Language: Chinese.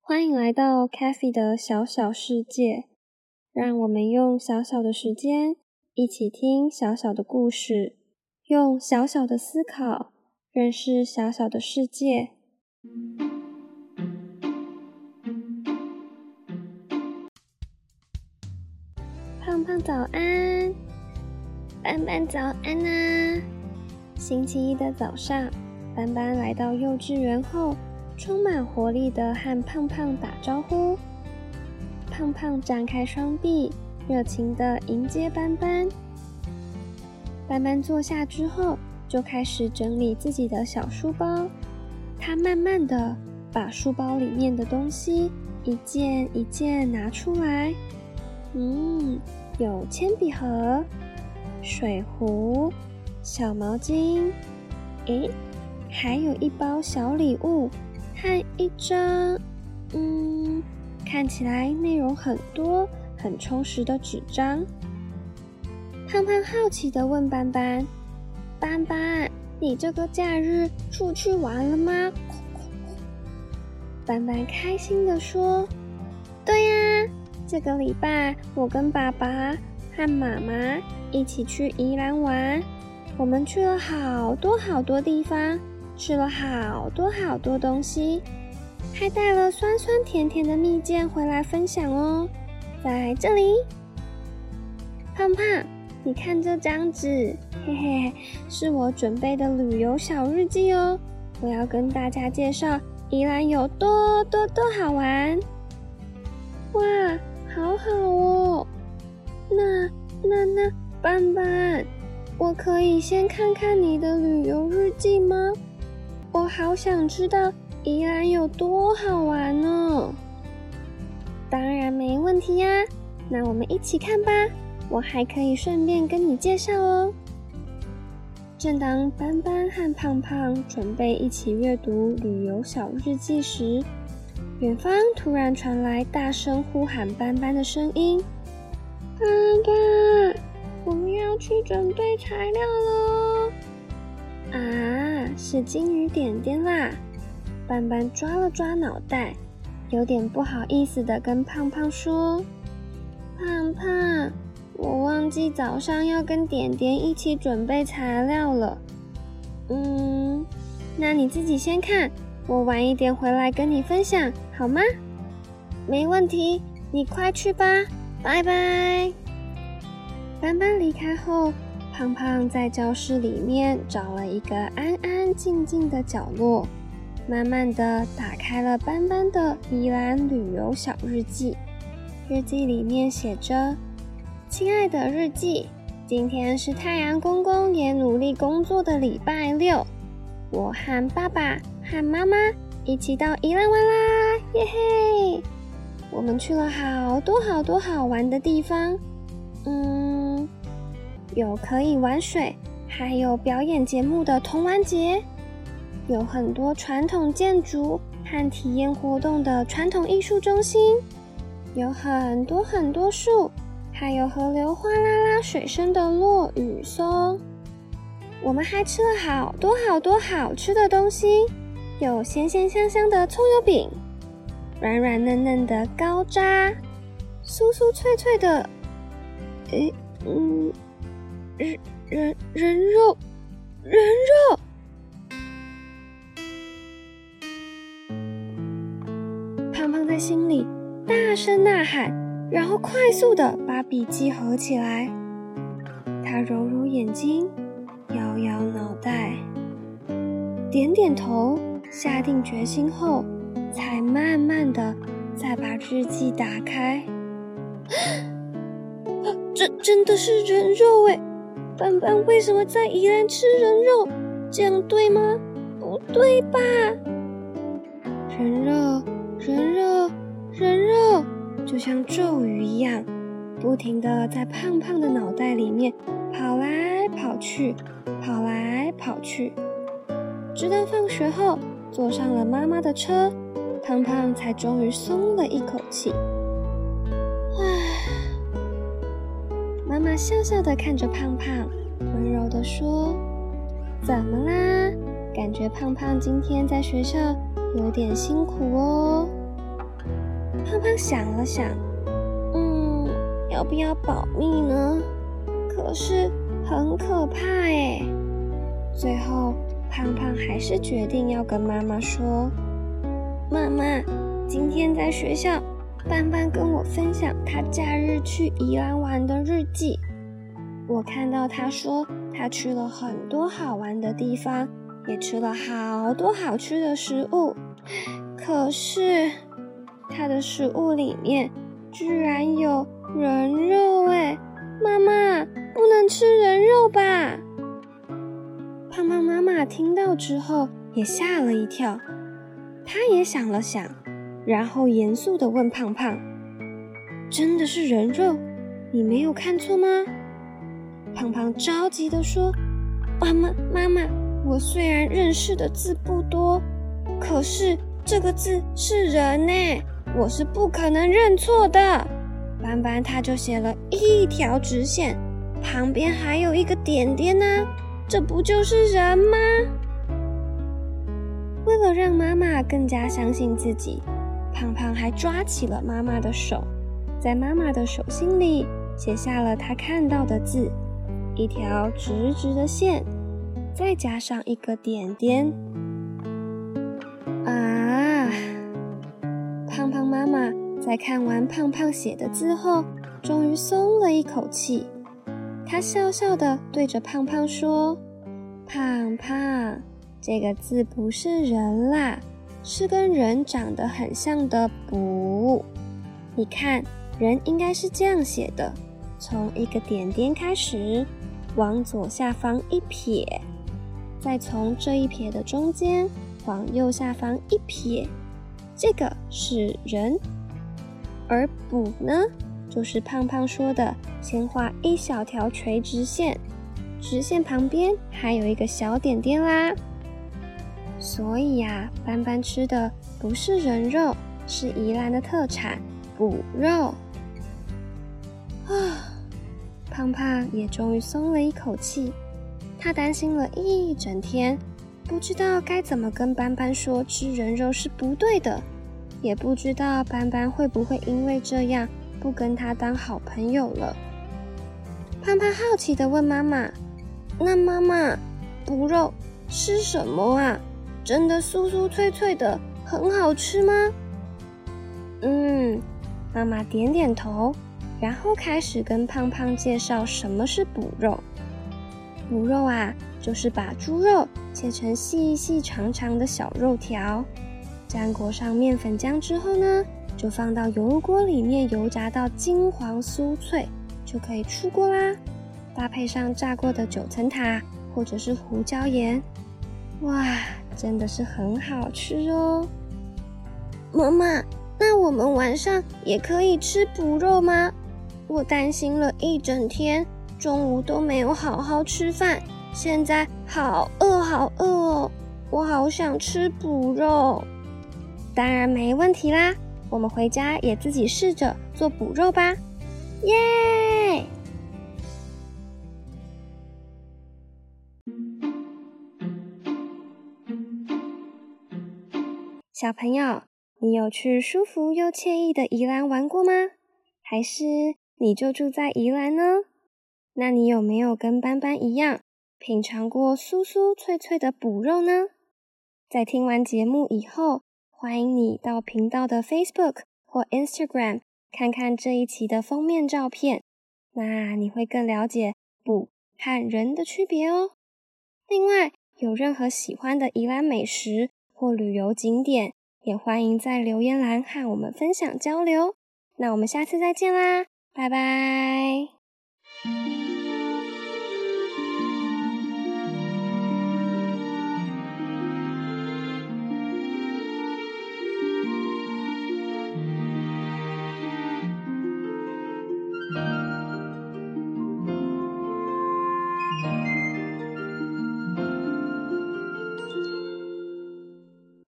欢迎来到 Kathy 的小小世界，让我们用小小的时间一起听小小的故事，用小小的思考认识小小的世界。胖胖早安，斑斑早安啊！星期一的早上，斑斑来到幼稚园后。充满活力的和胖胖打招呼，胖胖展开双臂，热情的迎接斑斑。斑斑坐下之后，就开始整理自己的小书包。他慢慢的把书包里面的东西一件一件拿出来。嗯，有铅笔盒、水壶、小毛巾，诶，还有一包小礼物。和一张，嗯，看起来内容很多、很充实的纸张。胖胖好奇的问斑斑：“斑斑，你这个假日出去玩了吗？”斑斑开心的说：“对呀，这个礼拜我跟爸爸和妈妈一起去宜兰玩，我们去了好多好多地方。”吃了好多好多东西，还带了酸酸甜甜的蜜饯回来分享哦。在这里，胖胖，你看这张纸，嘿嘿，是我准备的旅游小日记哦。我要跟大家介绍宜兰有多多多好玩。哇，好好哦。那那那，斑斑，我可以先看看你的旅游日记吗？我好想知道宜兰有多好玩呢！当然没问题呀，那我们一起看吧。我还可以顺便跟你介绍哦。正当斑斑和胖胖准备一起阅读旅游小日记时，远方突然传来大声呼喊斑斑的声音：“爸爸，我们要去准备材料喽！”啊，是金鱼点点啦！斑斑抓了抓脑袋，有点不好意思的跟胖胖说：“胖胖，我忘记早上要跟点点一起准备材料了。嗯，那你自己先看，我晚一点回来跟你分享，好吗？没问题，你快去吧，拜拜。”斑斑离开后。胖胖在教室里面找了一个安安静静的角落，慢慢的打开了斑斑的宜兰旅游小日记。日记里面写着：“亲爱的日记，今天是太阳公公也努力工作的礼拜六，我和爸爸和妈妈一起到宜兰玩啦，耶嘿！我们去了好多好多好玩的地方，嗯。”有可以玩水，还有表演节目的童玩节，有很多传统建筑和体验活动的传统艺术中心，有很多很多树，还有河流哗啦啦水声的落雨松。我们还吃了好多好多好吃的东西，有咸咸香香的葱油饼，软软嫩嫩的高渣，酥酥脆脆的，诶，嗯。人人人肉，人肉！胖胖在心里大声呐喊，然后快速的把笔记合起来。他揉揉眼睛，摇摇脑袋，点点头，下定决心后，才慢慢的再把日记打开。这真的是人肉哎！斑斑为什么在宜兰吃人肉？这样对吗？不对吧？人肉，人肉，人肉，就像咒语一样，不停的在胖胖的脑袋里面跑来跑去，跑来跑去。直到放学后，坐上了妈妈的车，胖胖才终于松了一口气。唉，妈妈笑笑的看着胖胖，温柔的说：“怎么啦？感觉胖胖今天在学校有点辛苦哦。”胖胖想了想，嗯，要不要保密呢？可是很可怕哎。最后，胖胖还是决定要跟妈妈说：“妈妈，今天在学校。”斑斑跟我分享他假日去宜兰玩的日记。我看到他说他去了很多好玩的地方，也吃了好多好吃的食物。可是他的食物里面居然有人肉！哎，妈妈不能吃人肉吧？胖胖妈妈听到之后也吓了一跳，他也想了想。然后严肃地问胖胖：“真的是人肉？你没有看错吗？”胖胖着急地说：“妈妈，妈妈，我虽然认识的字不多，可是这个字是人呢，我是不可能认错的。”斑斑他就写了一条直线，旁边还有一个点点呢，这不就是人吗？为了让妈妈更加相信自己。胖胖还抓起了妈妈的手，在妈妈的手心里写下了他看到的字：一条直直的线，再加上一个点点。啊！胖胖妈妈在看完胖胖写的字后，终于松了一口气。她笑笑的对着胖胖说：“胖胖，这个字不是人啦。”是跟人长得很像的“不”，你看，人应该是这样写的：从一个点点开始，往左下方一撇，再从这一撇的中间往右下方一撇，这个是人。而“补”呢，就是胖胖说的，先画一小条垂直线，直线旁边还有一个小点点啦。所以呀，斑斑吃的不是人肉，是宜兰的特产补肉。啊，胖胖也终于松了一口气。他担心了一整天，不知道该怎么跟斑斑说吃人肉是不对的，也不知道斑斑会不会因为这样不跟他当好朋友了。胖胖好奇的问妈妈：“那妈妈，补肉吃什么啊？”真的酥酥脆脆的，很好吃吗？嗯，妈妈点点头，然后开始跟胖胖介绍什么是补肉。补肉啊，就是把猪肉切成细细长长的小肉条，沾裹上面粉浆之后呢，就放到油锅里面油炸到金黄酥脆，就可以出锅啦。搭配上炸过的九层塔或者是胡椒盐，哇！真的是很好吃哦，妈妈，那我们晚上也可以吃补肉吗？我担心了一整天，中午都没有好好吃饭，现在好饿好饿哦，我好想吃补肉。当然没问题啦，我们回家也自己试着做补肉吧，耶！小朋友，你有去舒服又惬意的宜兰玩过吗？还是你就住在宜兰呢？那你有没有跟斑斑一样品尝过酥酥脆脆的补肉呢？在听完节目以后，欢迎你到频道的 Facebook 或 Instagram 看看这一期的封面照片，那你会更了解补和人的区别哦。另外，有任何喜欢的宜兰美食？或旅游景点，也欢迎在留言栏和我们分享交流。那我们下次再见啦，拜拜。